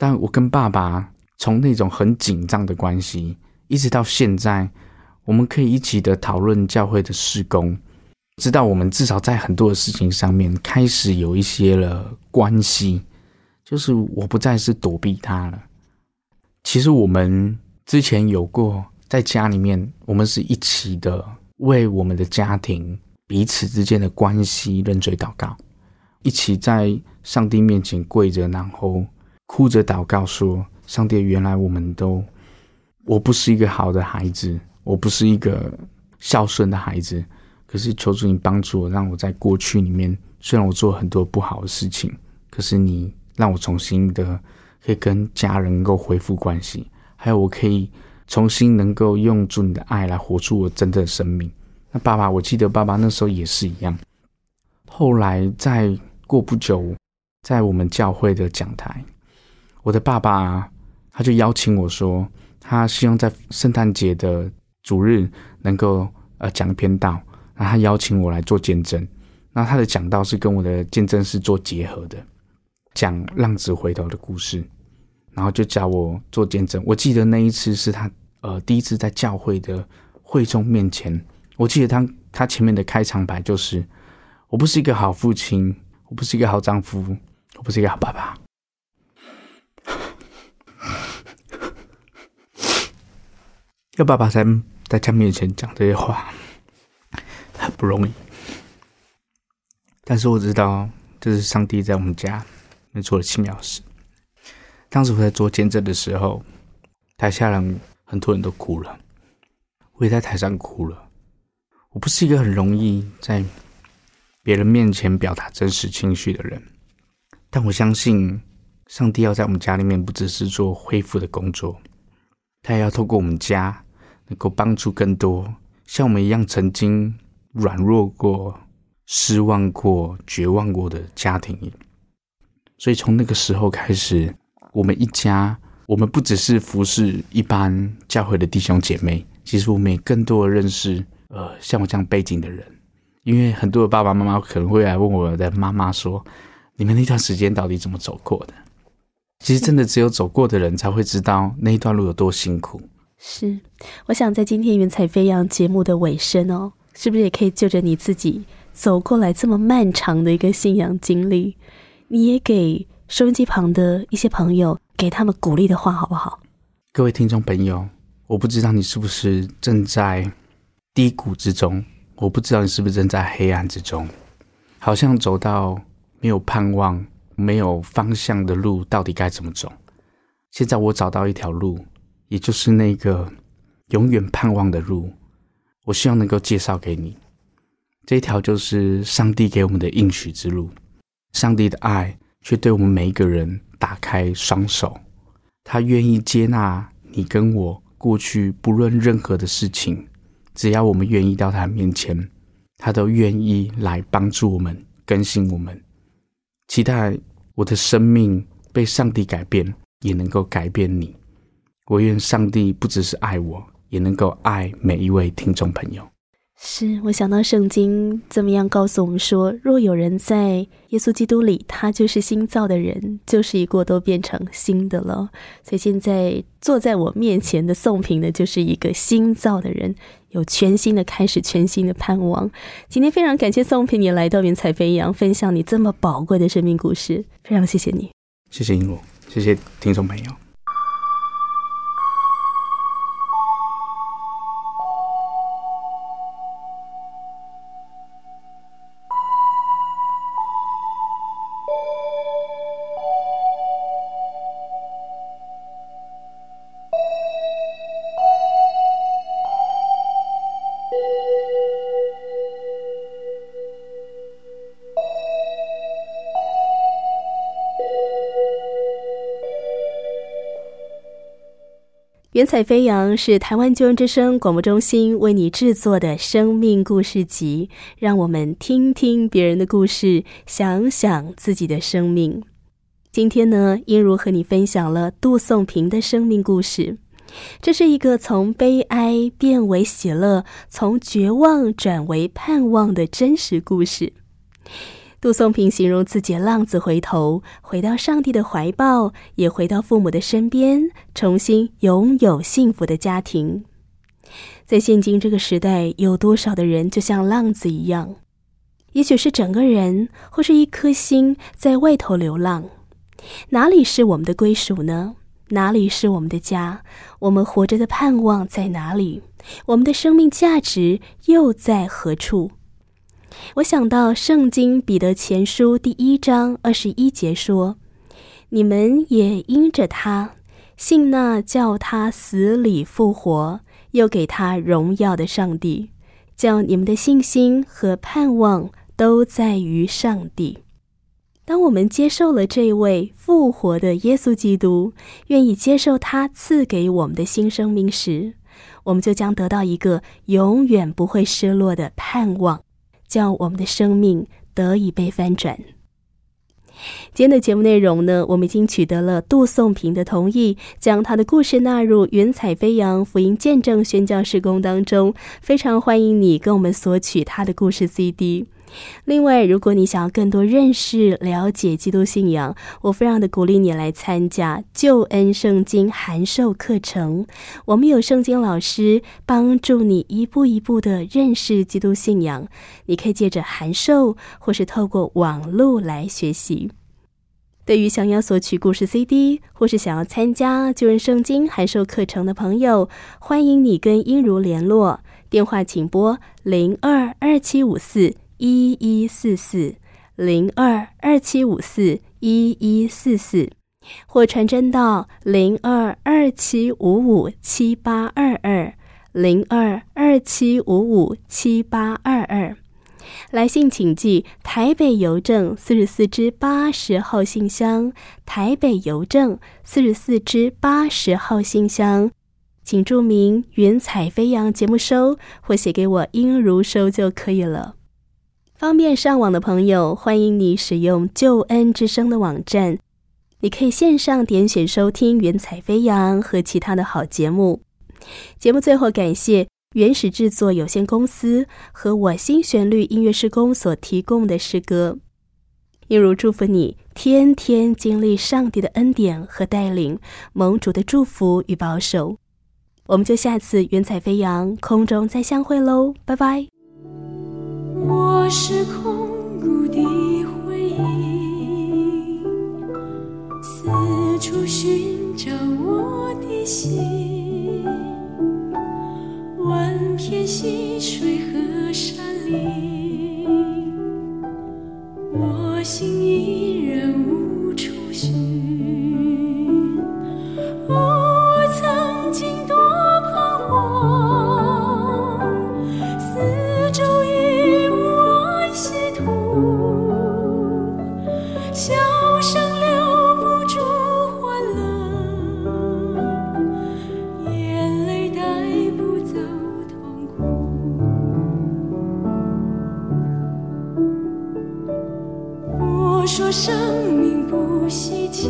但我跟爸爸从那种很紧张的关系，一直到现在，我们可以一起的讨论教会的事工，知道我们至少在很多的事情上面开始有一些了关系，就是我不再是躲避他了。其实我们之前有过在家里面，我们是一起的为我们的家庭。彼此之间的关系，认罪祷告，一起在上帝面前跪着，然后哭着祷告说：“上帝，原来我们都，我不是一个好的孩子，我不是一个孝顺的孩子。可是求主你帮助我，让我在过去里面，虽然我做很多不好的事情，可是你让我重新的可以跟家人能够恢复关系，还有我可以重新能够用主你的爱来活出我真正的生命。”那爸爸，我记得爸爸那时候也是一样。后来再过不久，在我们教会的讲台，我的爸爸他就邀请我说，他希望在圣诞节的主日能够呃讲一篇道，然后他邀请我来做见证。那他的讲道是跟我的见证是做结合的，讲浪子回头的故事，然后就叫我做见证。我记得那一次是他呃第一次在教会的会众面前。我记得他他前面的开场白就是：“我不是一个好父亲，我不是一个好丈夫，我不是一个好爸爸。”要爸爸在大家面前讲这些话很不容易，但是我知道这是上帝在我们家做了奇妙事。当时我在做见证的时候，台下人很多人都哭了，我也在台上哭了。我不是一个很容易在别人面前表达真实情绪的人，但我相信上帝要在我们家里面不只是做恢复的工作，他也要透过我们家能够帮助更多像我们一样曾经软弱过、失望过、绝望过的家庭。所以从那个时候开始，我们一家，我们不只是服侍一般教会的弟兄姐妹，其实我们也更多的认识。呃，像我这样背景的人，因为很多的爸爸妈妈可能会来问我的妈妈说：“你们那段时间到底怎么走过的？”其实，真的只有走过的人才会知道那一段路有多辛苦。
是，我想在今天《云彩飞扬》节目的尾声哦，是不是也可以就着你自己走过来这么漫长的一个信仰经历，你也给收音机旁的一些朋友，给他们鼓励的话，好不好？
各位听众朋友，我不知道你是不是正在。低谷之中，我不知道你是不是正在黑暗之中，好像走到没有盼望、没有方向的路，到底该怎么走？现在我找到一条路，也就是那个永远盼望的路，我希望能够介绍给你。这一条就是上帝给我们的应许之路。上帝的爱却对我们每一个人打开双手，他愿意接纳你跟我过去不论任何的事情。只要我们愿意到他面前，他都愿意来帮助我们、更新我们。期待我的生命被上帝改变，也能够改变你。我愿上帝不只是爱我，也能够爱每一位听众朋友。
是我想到圣经怎么样告诉我们说，若有人在耶稣基督里，他就是新造的人，旧事已过，都变成新的了。所以现在坐在我面前的宋平呢，就是一个新造的人，有全新的开始，全新的盼望。今天非常感谢宋平你来到云彩飞扬，分享你这么宝贵的生命故事，非常谢谢你，
谢谢英罗，谢谢听众朋友。
云彩飞扬是台湾救人之声广播中心为你制作的生命故事集，让我们听听别人的故事，想想自己的生命。今天呢，英如和你分享了杜颂平的生命故事。这是一个从悲哀变为喜乐，从绝望转为盼望的真实故事。杜松平形容自己浪子回头，回到上帝的怀抱，也回到父母的身边，重新拥有幸福的家庭。在现今这个时代，有多少的人就像浪子一样？也许是整个人，或是一颗心在外头流浪。哪里是我们的归属呢？哪里是我们的家？我们活着的盼望在哪里？我们的生命价值又在何处？我想到《圣经·彼得前书》第一章二十一节说：“你们也因着他信那叫他死里复活，又给他荣耀的上帝，叫你们的信心和盼望都在于上帝。”当我们接受了这位复活的耶稣基督，愿意接受他赐给我们的新生命时，我们就将得到一个永远不会失落的盼望。叫我们的生命得以被翻转。今天的节目内容呢，我们已经取得了杜颂平的同意，将他的故事纳入云彩飞扬福音见证宣教事工当中。非常欢迎你跟我们索取他的故事 CD。另外，如果你想要更多认识、了解基督信仰，我非常的鼓励你来参加救恩圣经函授课程。我们有圣经老师帮助你一步一步的认识基督信仰。你可以借着函授，或是透过网络来学习。对于想要索取故事 CD，或是想要参加救恩圣经函授课程的朋友，欢迎你跟英如联络。电话请拨零二二七五四。一一四四零二二七五四一一四四，或传真到零二二七五五七八二二零二二七五五七八二二。来信请寄台北邮政四十四支八十号信箱，台北邮政四十四支八十号信箱，请注明“云彩飞扬”节目收，或写给我音如收就可以了。方便上网的朋友，欢迎你使用救恩之声的网站，你可以线上点选收听《云彩飞扬》和其他的好节目。节目最后感谢原始制作有限公司和我新旋律音乐施工所提供的诗歌。一如祝福你，天天经历上帝的恩典和带领，盟主的祝福与保守。我们就下次云彩飞扬空中再相会喽，拜拜。
我是空谷的回忆，四处寻找我的心，万片溪水和山林，我心依然无处寻。我说生命不稀奇，